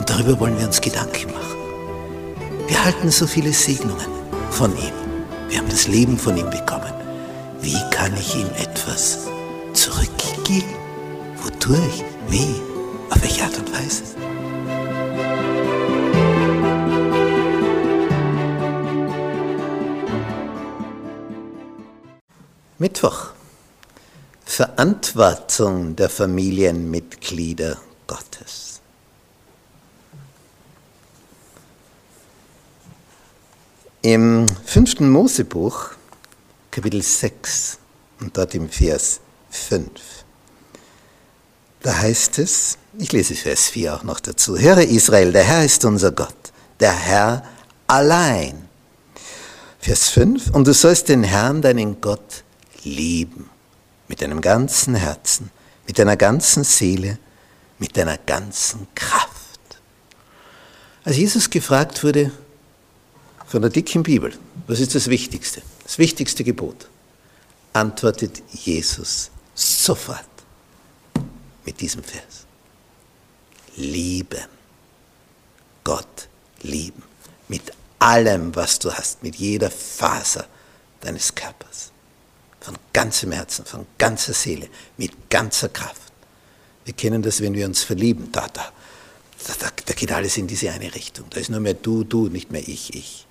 Und darüber wollen wir uns Gedanken machen. Wir halten so viele Segnungen von ihm. Wir haben das Leben von ihm bekommen. Wie kann ich ihm etwas zurückgeben? Wodurch? Wie? Auf welche Art und Weise? Mittwoch. Verantwortung der Familienmitglieder Gottes. Im fünften Mosebuch, Kapitel 6 und dort im Vers 5, da heißt es, ich lese Vers 4 auch noch dazu, höre Israel, der Herr ist unser Gott, der Herr allein. Vers 5, und du sollst den Herrn, deinen Gott, lieben, mit deinem ganzen Herzen, mit deiner ganzen Seele, mit deiner ganzen Kraft. Als Jesus gefragt wurde, von der dicken Bibel. Was ist das Wichtigste? Das wichtigste Gebot. Antwortet Jesus sofort mit diesem Vers. Lieben. Gott lieben. Mit allem, was du hast, mit jeder Faser deines Körpers. Von ganzem Herzen, von ganzer Seele, mit ganzer Kraft. Wir kennen das, wenn wir uns verlieben. Da, da, da, da geht alles in diese eine Richtung. Da ist nur mehr du, du, nicht mehr ich, ich.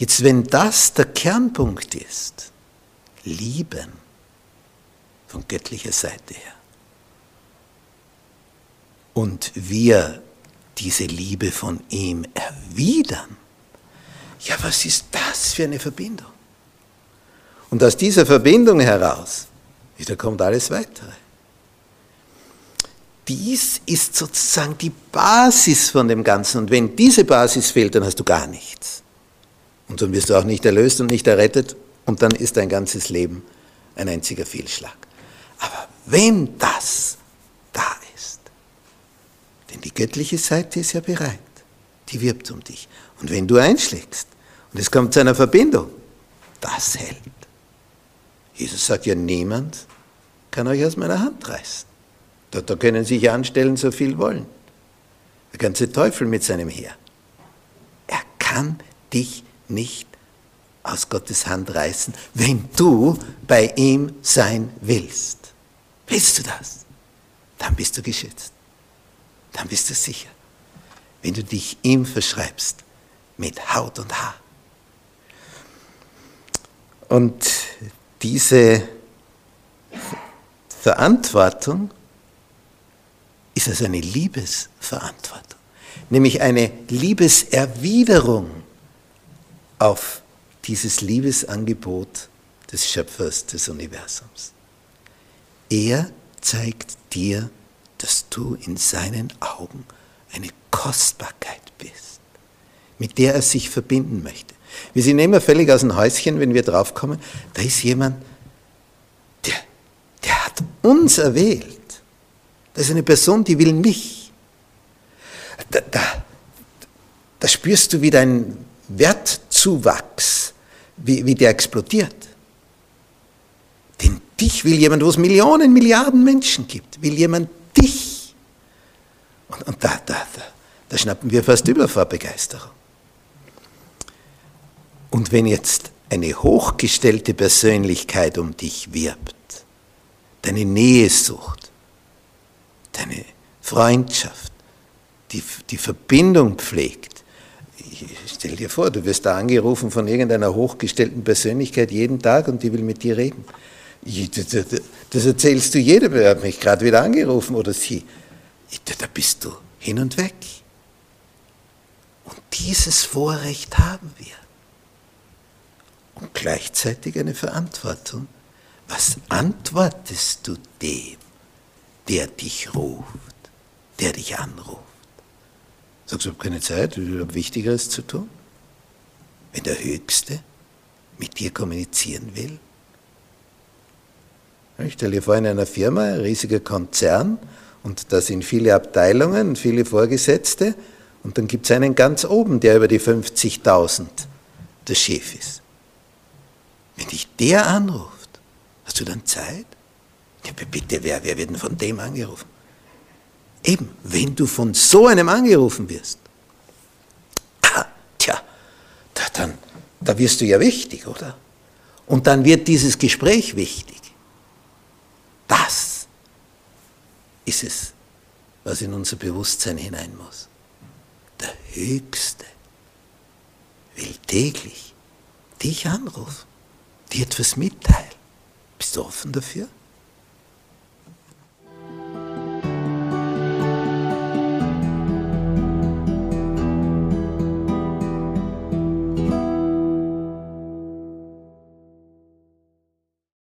Jetzt, wenn das der Kernpunkt ist, lieben von göttlicher Seite her, und wir diese Liebe von ihm erwidern, ja, was ist das für eine Verbindung? Und aus dieser Verbindung heraus, da kommt alles weitere. Dies ist sozusagen die Basis von dem Ganzen. Und wenn diese Basis fehlt, dann hast du gar nichts. Und dann wirst du auch nicht erlöst und nicht errettet und dann ist dein ganzes Leben ein einziger Fehlschlag. Aber wenn das da ist, denn die göttliche Seite ist ja bereit, die wirbt um dich. Und wenn du einschlägst und es kommt zu einer Verbindung, das hält. Jesus sagt ja, niemand kann euch aus meiner Hand reißen. Da, da können sich anstellen, so viel wollen. Der ganze Teufel mit seinem Heer. Er kann dich nicht aus Gottes Hand reißen, wenn du bei ihm sein willst. Willst du das? Dann bist du geschützt. Dann bist du sicher. Wenn du dich ihm verschreibst mit Haut und Haar. Und diese Verantwortung ist also eine Liebesverantwortung, nämlich eine Liebeserwiderung auf dieses Liebesangebot des Schöpfers des Universums. Er zeigt dir, dass du in seinen Augen eine Kostbarkeit bist, mit der er sich verbinden möchte. Wir sind immer völlig aus dem Häuschen, wenn wir draufkommen, da ist jemand, der, der hat uns erwählt. Das ist eine Person, die will mich. Da, da, da spürst du, wie dein Wertzuwachs, wie, wie der explodiert. Denn dich will jemand, wo es Millionen, Milliarden Menschen gibt, will jemand dich. Und, und da, da, da, da schnappen wir fast über vor Begeisterung. Und wenn jetzt eine hochgestellte Persönlichkeit um dich wirbt, deine Nähe sucht, deine Freundschaft, die, die Verbindung pflegt, Stell dir vor, du wirst da angerufen von irgendeiner hochgestellten Persönlichkeit jeden Tag und die will mit dir reden. Das erzählst du jedem, er hat mich gerade wieder angerufen oder sie. Da bist du hin und weg. Und dieses Vorrecht haben wir. Und gleichzeitig eine Verantwortung. Was antwortest du dem, der dich ruft, der dich anruft. Sagst du, ich habe keine Zeit, ich habe Wichtigeres zu tun? Wenn der Höchste mit dir kommunizieren will? Ich stelle dir vor, in einer Firma, ein riesiger Konzern, und da sind viele Abteilungen viele Vorgesetzte, und dann gibt es einen ganz oben, der über die 50.000 der Chef ist. Wenn dich der anruft, hast du dann Zeit? Ja, bitte, wer, wer wird denn von dem angerufen? Eben, wenn du von so einem angerufen wirst, ah, tja, da, dann, da wirst du ja wichtig, oder? Und dann wird dieses Gespräch wichtig. Das ist es, was in unser Bewusstsein hinein muss. Der Höchste will täglich dich anrufen, dir etwas mitteilen. Bist du offen dafür?